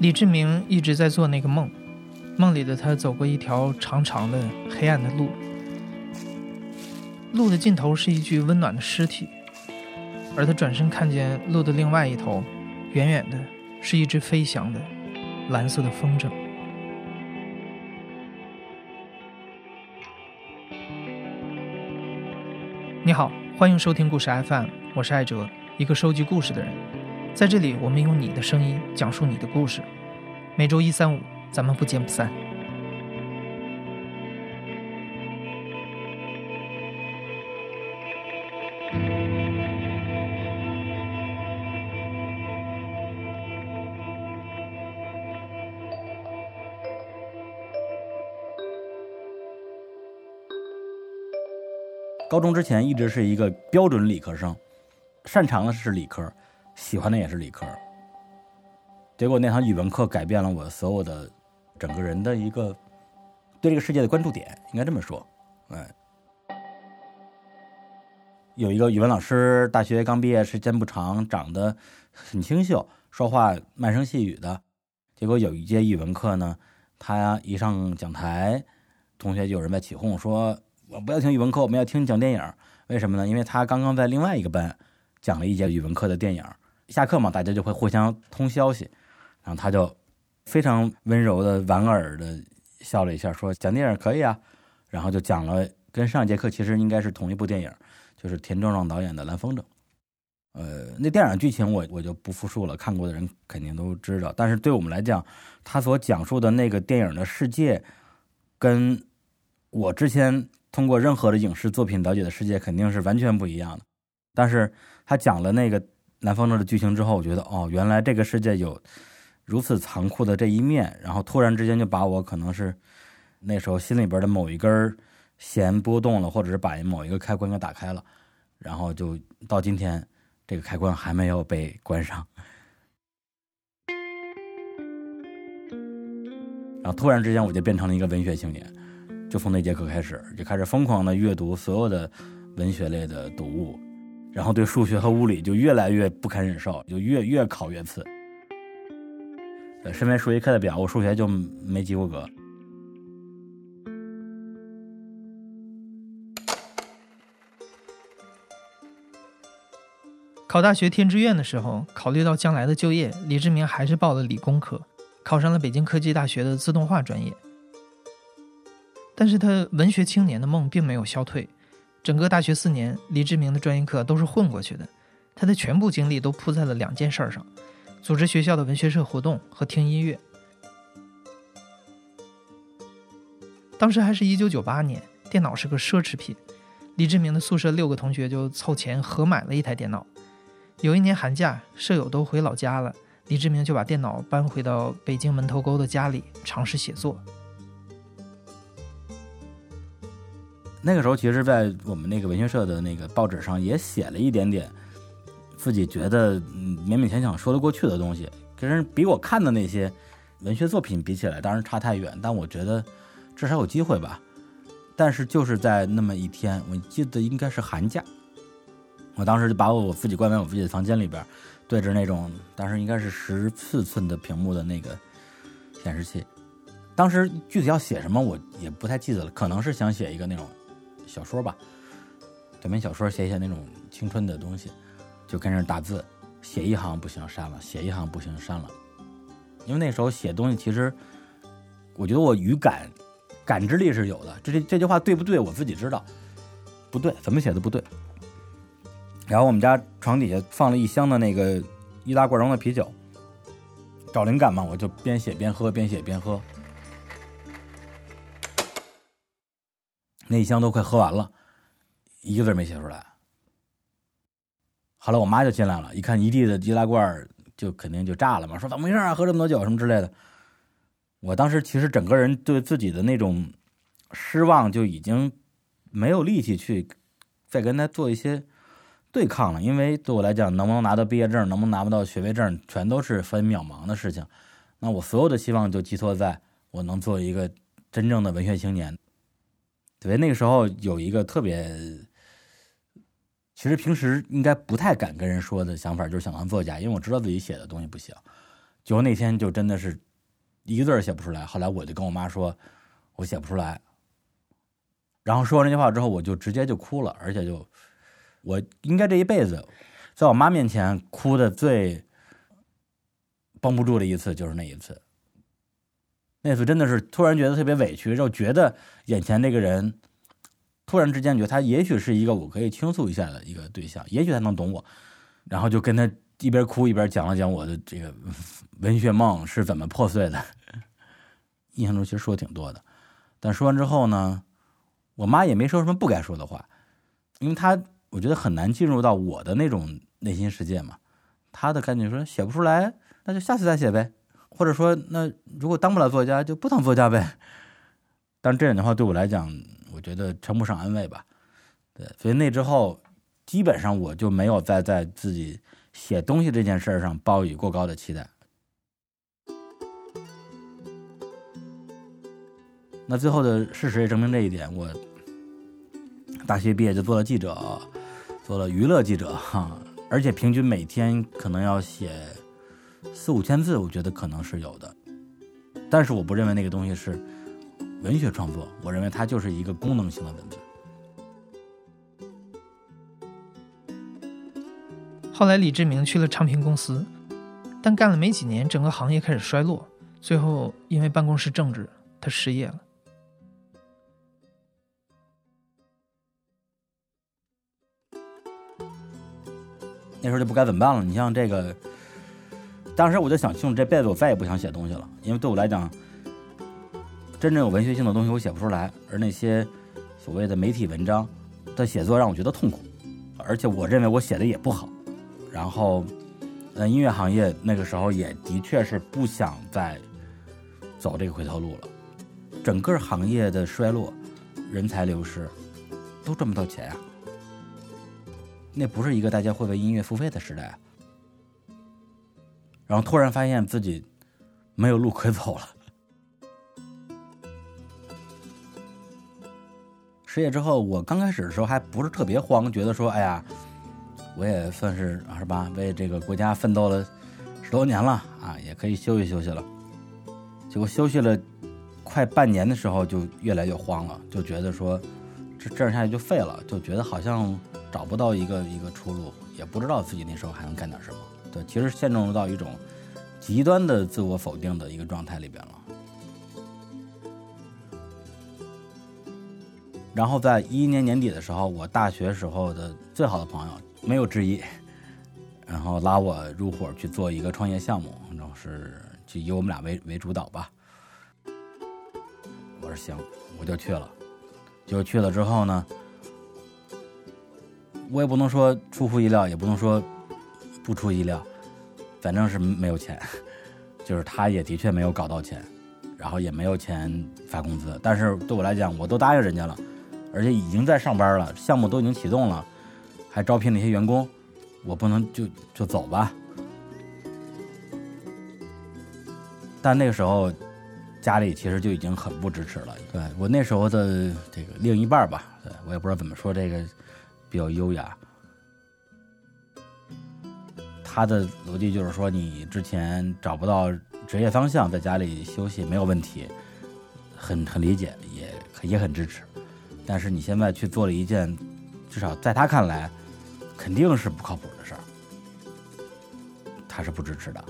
李志明一直在做那个梦，梦里的他走过一条长长的黑暗的路，路的尽头是一具温暖的尸体，而他转身看见路的另外一头，远远的是一只飞翔的蓝色的风筝。你好，欢迎收听故事 FM，我是艾哲，一个收集故事的人。在这里，我们用你的声音讲述你的故事。每周一、三、五，咱们不见不散。高中之前一直是一个标准理科生，擅长的是理科。喜欢的也是理科，结果那堂语文课改变了我所有的整个人的一个对这个世界的关注点，应该这么说。哎，有一个语文老师，大学刚毕业，时间不长，长得很清秀，说话慢声细语的。结果有一节语文课呢，他一上讲台，同学就有人在起哄说：“我不要听语文课，我们要听讲电影。”为什么呢？因为他刚刚在另外一个班讲了一节语文课的电影。下课嘛，大家就会互相通消息，然后他就非常温柔的、莞尔的笑了一下，说：“讲电影可以啊。”然后就讲了跟上一节课其实应该是同一部电影，就是田壮壮导演的《蓝风筝》。呃，那电影剧情我我就不复述了，看过的人肯定都知道。但是对我们来讲，他所讲述的那个电影的世界，跟我之前通过任何的影视作品了解的世界肯定是完全不一样的。但是他讲了那个。南方的剧情之后，我觉得哦，原来这个世界有如此残酷的这一面，然后突然之间就把我可能是那时候心里边的某一根弦拨动了，或者是把某一个开关给打开了，然后就到今天这个开关还没有被关上，然后突然之间我就变成了一个文学青年，就从那节课开始就开始疯狂的阅读所有的文学类的读物。然后对数学和物理就越来越不堪忍受，就越越考越次。身为数学课代表，我数学就没及过格。考大学填志愿的时候，考虑到将来的就业，李志明还是报了理工科，考上了北京科技大学的自动化专业。但是他文学青年的梦并没有消退。整个大学四年，李志明的专业课都是混过去的。他的全部精力都扑在了两件事上：组织学校的文学社活动和听音乐。当时还是一九九八年，电脑是个奢侈品。李志明的宿舍六个同学就凑钱合买了一台电脑。有一年寒假，舍友都回老家了，李志明就把电脑搬回到北京门头沟的家里，尝试写作。那个时候，其实，在我们那个文学社的那个报纸上也写了一点点自己觉得勉勉强强说得过去的东西。可是比我看的那些文学作品比起来，当然差太远。但我觉得至少有机会吧。但是就是在那么一天，我记得应该是寒假，我当时就把我自己关在我自己的房间里边，对着那种当时应该是十四寸的屏幕的那个显示器。当时具体要写什么，我也不太记得了，可能是想写一个那种。小说吧，短篇小说，写写那种青春的东西，就跟着打字，写一行不行删了，写一行不行删了。因为那时候写东西，其实我觉得我语感感知力是有的。这这这句话对不对？我自己知道，不对，怎么写的不对。然后我们家床底下放了一箱的那个易拉罐装的啤酒，找灵感嘛，我就边写边喝，边写边喝。那一箱都快喝完了，一个字没写出来。后来我妈就进来了，一看一地的易拉罐，就肯定就炸了嘛，说怎么回事啊？喝这么多酒什么之类的。我当时其实整个人对自己的那种失望就已经没有力气去再跟他做一些对抗了，因为对我来讲，能不能拿到毕业证，能不能拿不到学位证，全都是分渺茫的事情。那我所有的希望就寄托在我能做一个真正的文学青年。对，那个时候有一个特别，其实平时应该不太敢跟人说的想法，就是想当作家，因为我知道自己写的东西不行，结果那天就真的是一个字儿写不出来。后来我就跟我妈说，我写不出来。然后说完这句话之后，我就直接就哭了，而且就我应该这一辈子，在我妈面前哭的最绷不住的一次就是那一次。那次真的是突然觉得特别委屈，就觉得眼前这个人，突然之间觉得他也许是一个我可以倾诉一下的一个对象，也许他能懂我，然后就跟他一边哭一边讲了讲我的这个文学梦是怎么破碎的。印象中其实说挺多的，但说完之后呢，我妈也没说什么不该说的话，因为她我觉得很难进入到我的那种内心世界嘛。她的感觉说写不出来，那就下次再写呗。或者说，那如果当不了作家，就不当作家呗。但这样的话，对我来讲，我觉得称不上安慰吧。对，所以那之后，基本上我就没有再在自己写东西这件事上抱以过高的期待。那最后的事实也证明这一点。我大学毕业就做了记者，做了娱乐记者哈，而且平均每天可能要写。四五千字，我觉得可能是有的，但是我不认为那个东西是文学创作，我认为它就是一个功能性的文字。后来李志明去了唱片公司，但干了没几年，整个行业开始衰落，最后因为办公室政治，他失业了。那时候就不该怎么办了？你像这个。当时我就想清楚，这辈子我再也不想写东西了，因为对我来讲，真正有文学性的东西我写不出来，而那些所谓的媒体文章的写作让我觉得痛苦，而且我认为我写的也不好。然后，呃，音乐行业那个时候也的确是不想再走这个回头路了，整个行业的衰落，人才流失，都赚不到钱呀，那不是一个大家会为音乐付费的时代。然后突然发现自己没有路可走了。失业之后，我刚开始的时候还不是特别慌，觉得说：“哎呀，我也算是是吧，为这个国家奋斗了十多年了啊，也可以休息休息了。”结果休息了快半年的时候，就越来越慌了，就觉得说这这样下去就废了，就觉得好像找不到一个一个出路，也不知道自己那时候还能干点什么。对，其实陷入到一种极端的自我否定的一个状态里边了。然后在一一年年底的时候，我大学时候的最好的朋友没有之一，然后拉我入伙去做一个创业项目，然后是就以我们俩为为主导吧。我说行，我就去了。就去了之后呢，我也不能说出乎意料，也不能说。不出意料，反正是没有钱，就是他也的确没有搞到钱，然后也没有钱发工资。但是对我来讲，我都答应人家了，而且已经在上班了，项目都已经启动了，还招聘了一些员工，我不能就就走吧。但那个时候，家里其实就已经很不支持了。对我那时候的这个另一半吧，对我也不知道怎么说这个比较优雅。他的逻辑就是说，你之前找不到职业方向，在家里休息没有问题，很很理解，也也很支持。但是你现在去做了一件，至少在他看来，肯定是不靠谱的事儿，他是不支持的。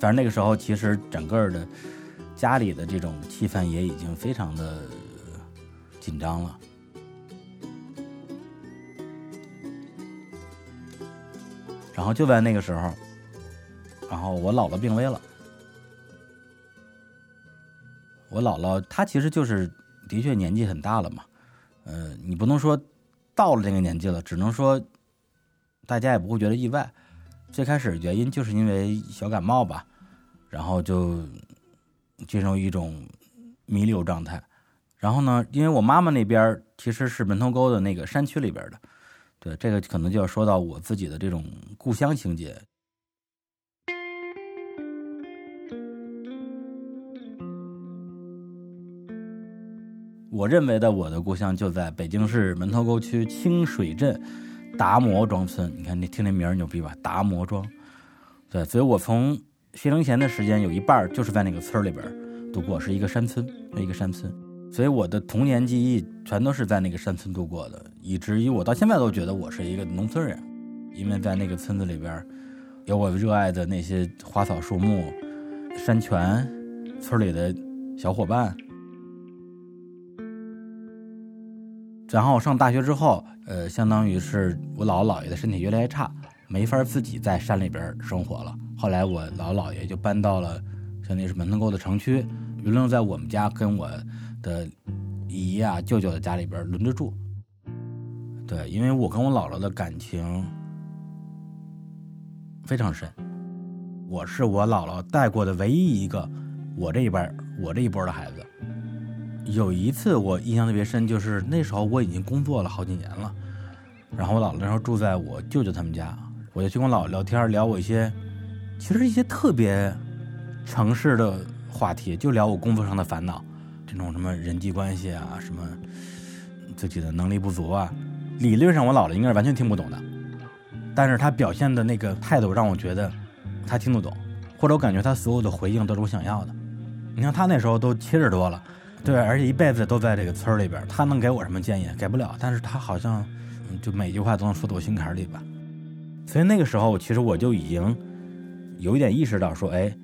反正那个时候，其实整个的家里的这种气氛也已经非常的紧张了。然后就在那个时候，然后我姥姥病危了。我姥姥她其实就是的确年纪很大了嘛，呃，你不能说到了这个年纪了，只能说大家也不会觉得意外。最开始原因就是因为小感冒吧，然后就进入一种弥留状态。然后呢，因为我妈妈那边其实是门头沟的那个山区里边的。对，这个可能就要说到我自己的这种故乡情节。我认为的我的故乡就在北京市门头沟区清水镇达摩庄村。你看，你听这名儿牛逼吧？达摩庄。对，所以我从学龄前的时间有一半就是在那个村里边度过，是一个山村，是一个山村。所以我的童年记忆全都是在那个山村度过的，以至于我到现在都觉得我是一个农村人，因为在那个村子里边，有我热爱的那些花草树木、山泉，村里的小伙伴。然后上大学之后，呃，相当于是我姥姥姥爷的身体越来越差，没法自己在山里边生活了。后来我姥姥姥爷就搬到了，相当于是门头沟的城区，轮流在我们家跟我的姨呀、舅舅的家里边轮着住。对，因为我跟我姥姥的感情非常深，我是我姥姥带过的唯一一个我这一辈我这一波的孩子。有一次我印象特别深，就是那时候我已经工作了好几年了，然后我姥姥那时候住在我舅舅他们家，我就去跟我姥姥聊天，聊我一些其实一些特别城市的话题，就聊我工作上的烦恼，那种什么人际关系啊，什么自己的能力不足啊，理论上我姥姥应该是完全听不懂的，但是她表现的那个态度让我觉得她听得懂，或者我感觉她所有的回应都是我想要的。你看她那时候都七十多了。对，而且一辈子都在这个村里边，他能给我什么建议？给不了。但是他好像，就每句话都能说到我心坎里吧。所以那个时候，其实我就已经有一点意识到，说，哎，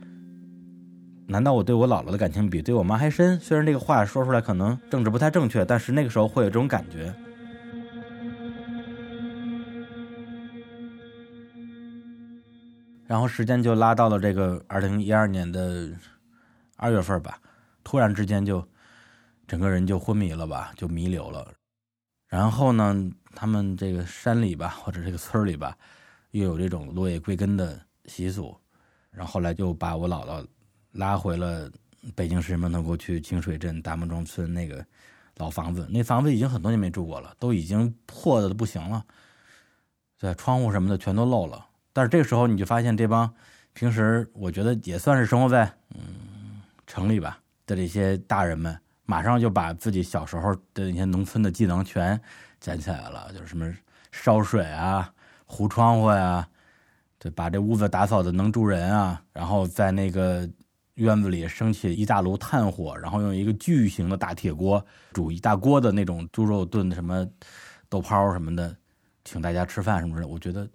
难道我对我姥姥的感情比对我妈还深？虽然这个话说出来可能政治不太正确，但是那个时候会有这种感觉。然后时间就拉到了这个二零一二年的二月份吧，突然之间就。整个人就昏迷了吧，就弥留了。然后呢，他们这个山里吧，或者这个村里吧，又有这种落叶归根的习俗。然后后来就把我姥姥拉回了北京市门头沟区清水镇达木庄村那个老房子。那房子已经很多年没住过了，都已经破的不行了。对，窗户什么的全都漏了。但是这个时候你就发现，这帮平时我觉得也算是生活在嗯城里吧的这些大人们。马上就把自己小时候的那些农村的技能全捡起来了，就是什么烧水啊、糊窗户呀，对，把这屋子打扫的能住人啊。然后在那个院子里升起一大炉炭火，然后用一个巨型的大铁锅煮一大锅的那种猪肉炖什么豆泡什么的，请大家吃饭什么的。我觉得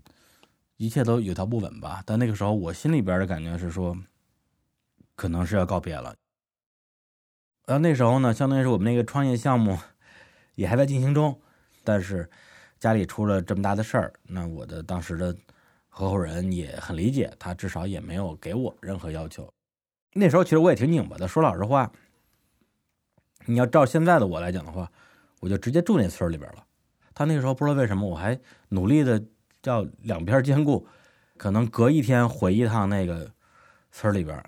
一切都有条不紊吧。但那个时候我心里边的感觉是说，可能是要告别了。然后那时候呢，相当于是我们那个创业项目也还在进行中，但是家里出了这么大的事儿，那我的当时的合伙人也很理解，他至少也没有给我任何要求。那时候其实我也挺拧巴的，说老实话，你要照现在的我来讲的话，我就直接住那村里边了。他那个时候不知道为什么，我还努力的叫两边兼顾，可能隔一天回一趟那个村里边。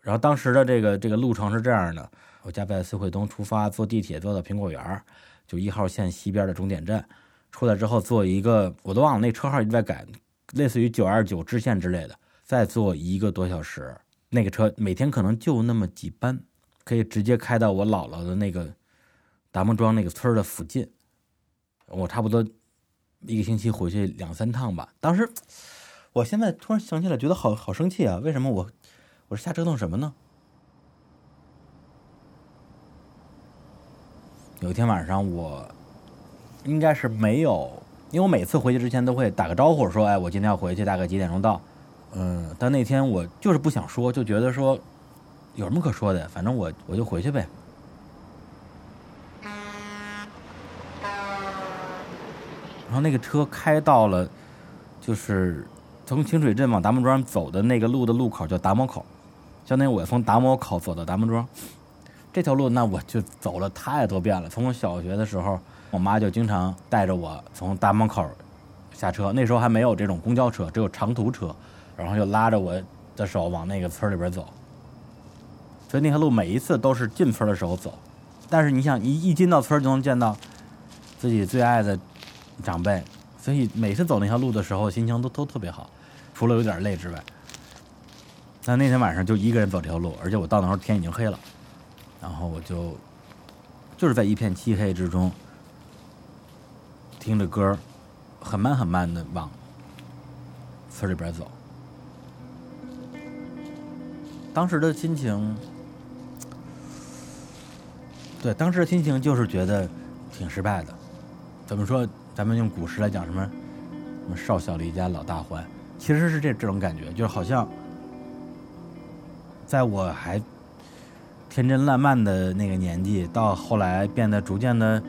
然后当时的这个这个路程是这样的。我家在四惠东出发，坐地铁坐到苹果园，就一号线西边的终点站。出来之后坐一个，我都忘了那车号一直在改，类似于九二九支线之类的。再坐一个多小时，那个车每天可能就那么几班，可以直接开到我姥姥的那个达木庄那个村的附近。我差不多一个星期回去两三趟吧。当时，我现在突然想起来，觉得好好生气啊！为什么我我是瞎折腾什么呢？有一天晚上，我应该是没有，因为我每次回去之前都会打个招呼，说：“哎，我今天要回去，大概几点钟到？”嗯，但那天我就是不想说，就觉得说有什么可说的，反正我我就回去呗。然后那个车开到了，就是从清水镇往达木庄走的那个路的路口叫达摩口，相当于我从达摩口走到达木庄。这条路那我就走了太多遍了。从我小学的时候，我妈就经常带着我从达门口下车，那时候还没有这种公交车，只有长途车，然后就拉着我的手往那个村里边走。所以那条路每一次都是进村的时候走，但是你想，一一进到村就能见到自己最爱的长辈，所以每次走那条路的时候心情都都特别好，除了有点累之外。但那天晚上就一个人走这条路，而且我到那时候天已经黑了。然后我就就是在一片漆黑之中，听着歌，很慢很慢的往村里边走。当时的心情，对当时的心情就是觉得挺失败的。怎么说？咱们用古诗来讲，什么什么少小离家老大还，其实是这这种感觉，就是好像在我还天真烂漫的那个年纪，到后来变得逐渐的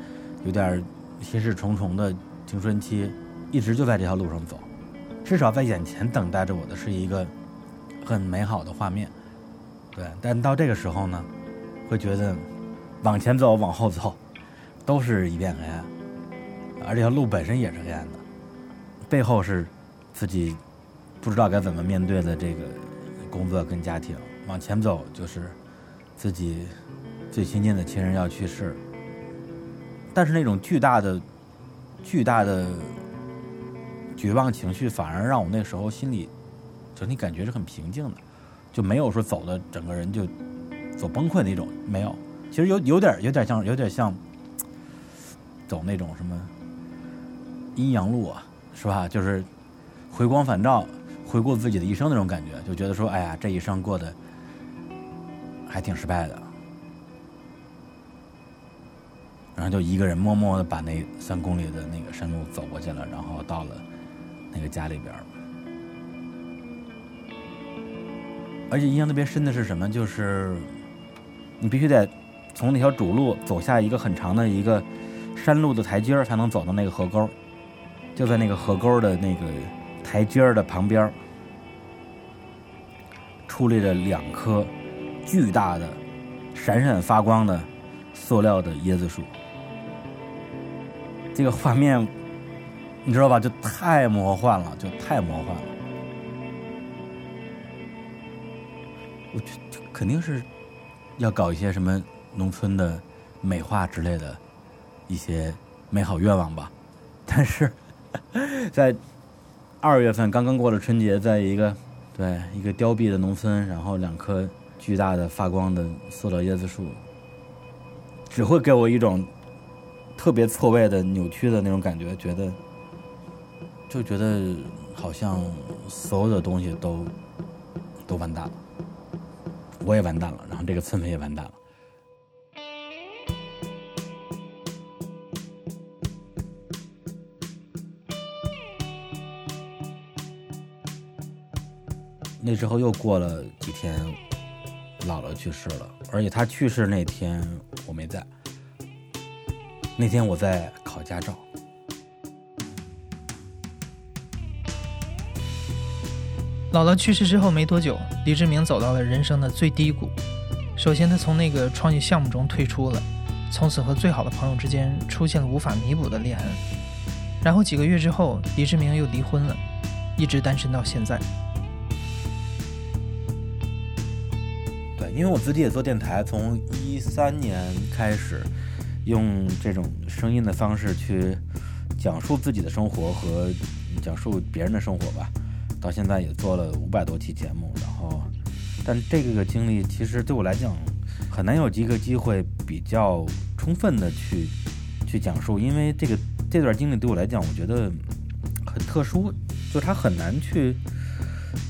有点心事重重的青春期，一直就在这条路上走。至少在眼前等待着我的是一个很美好的画面，对。但到这个时候呢，会觉得往前走、往后走，都是一片黑暗，而这条路本身也是黑暗的，背后是自己不知道该怎么面对的这个工作跟家庭。往前走就是自己最亲近的亲人要去世，但是那种巨大的、巨大的。绝望情绪反而让我那时候心里整体感觉是很平静的，就没有说走的整个人就走崩溃那种，没有。其实有有点有点像有点像走那种什么阴阳路啊，是吧？就是回光返照，回顾自己的一生那种感觉，就觉得说，哎呀，这一生过得还挺失败的。然后就一个人默默的把那三公里的那个山路走过去了，然后到了。那个家里边，而且印象特别深的是什么？就是你必须得从那条主路走下一个很长的一个山路的台阶儿才能走到那个河沟。就在那个河沟的那个台阶儿的旁边，矗立着两棵巨大的、闪闪发光的塑料的椰子树。这个画面。你知道吧？就太魔幻了，就太魔幻了。我觉就肯定是要搞一些什么农村的美化之类的一些美好愿望吧。但是在二月份刚刚过了春节，在一个对一个凋敝的农村，然后两棵巨大的发光的塑料椰子树，只会给我一种特别错位的扭曲的那种感觉，觉得。就觉得好像所有的东西都都完蛋了，我也完蛋了，然后这个村子也完蛋了。那之后又过了几天，姥姥去世了，而且她去世那天我没在，那天我在考驾照。姥姥去世之后没多久，李志明走到了人生的最低谷。首先，他从那个创业项目中退出了，从此和最好的朋友之间出现了无法弥补的裂痕。然后几个月之后，李志明又离婚了，一直单身到现在。对，因为我自己也做电台，从一三年开始，用这种声音的方式去讲述自己的生活和讲述别人的生活吧。到现在也做了五百多期节目，然后，但这个经历其实对我来讲很难有几个机会比较充分的去去讲述，因为这个这段经历对我来讲，我觉得很特殊，就它很难去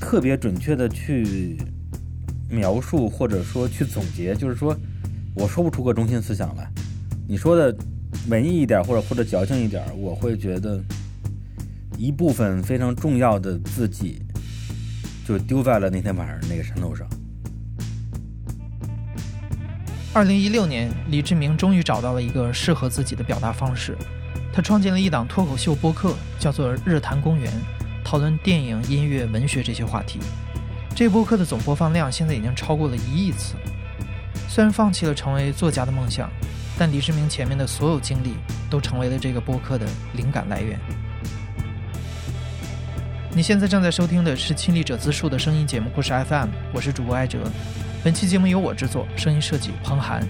特别准确的去描述或者说去总结，就是说我说不出个中心思想来。你说的文艺一点或者或者矫情一点，我会觉得。一部分非常重要的自己，就丢在了那天晚上那个山头上。二零一六年，李志明终于找到了一个适合自己的表达方式，他创建了一档脱口秀播客，叫做《日坛公园》，讨论电影、音乐、文学这些话题。这播客的总播放量现在已经超过了一亿次。虽然放弃了成为作家的梦想，但李志明前面的所有经历都成为了这个播客的灵感来源。你现在正在收听的是亲历者自述的声音节目故事 FM，我是主播艾哲。本期节目由我制作，声音设计彭涵。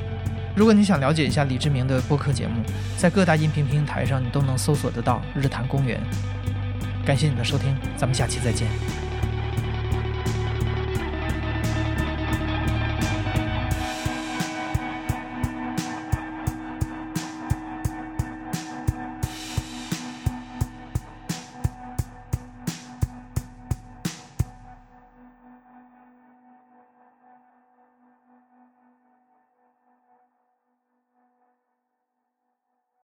如果你想了解一下李志明的播客节目，在各大音频平台上你都能搜索得到《日坛公园》。感谢你的收听，咱们下期再见。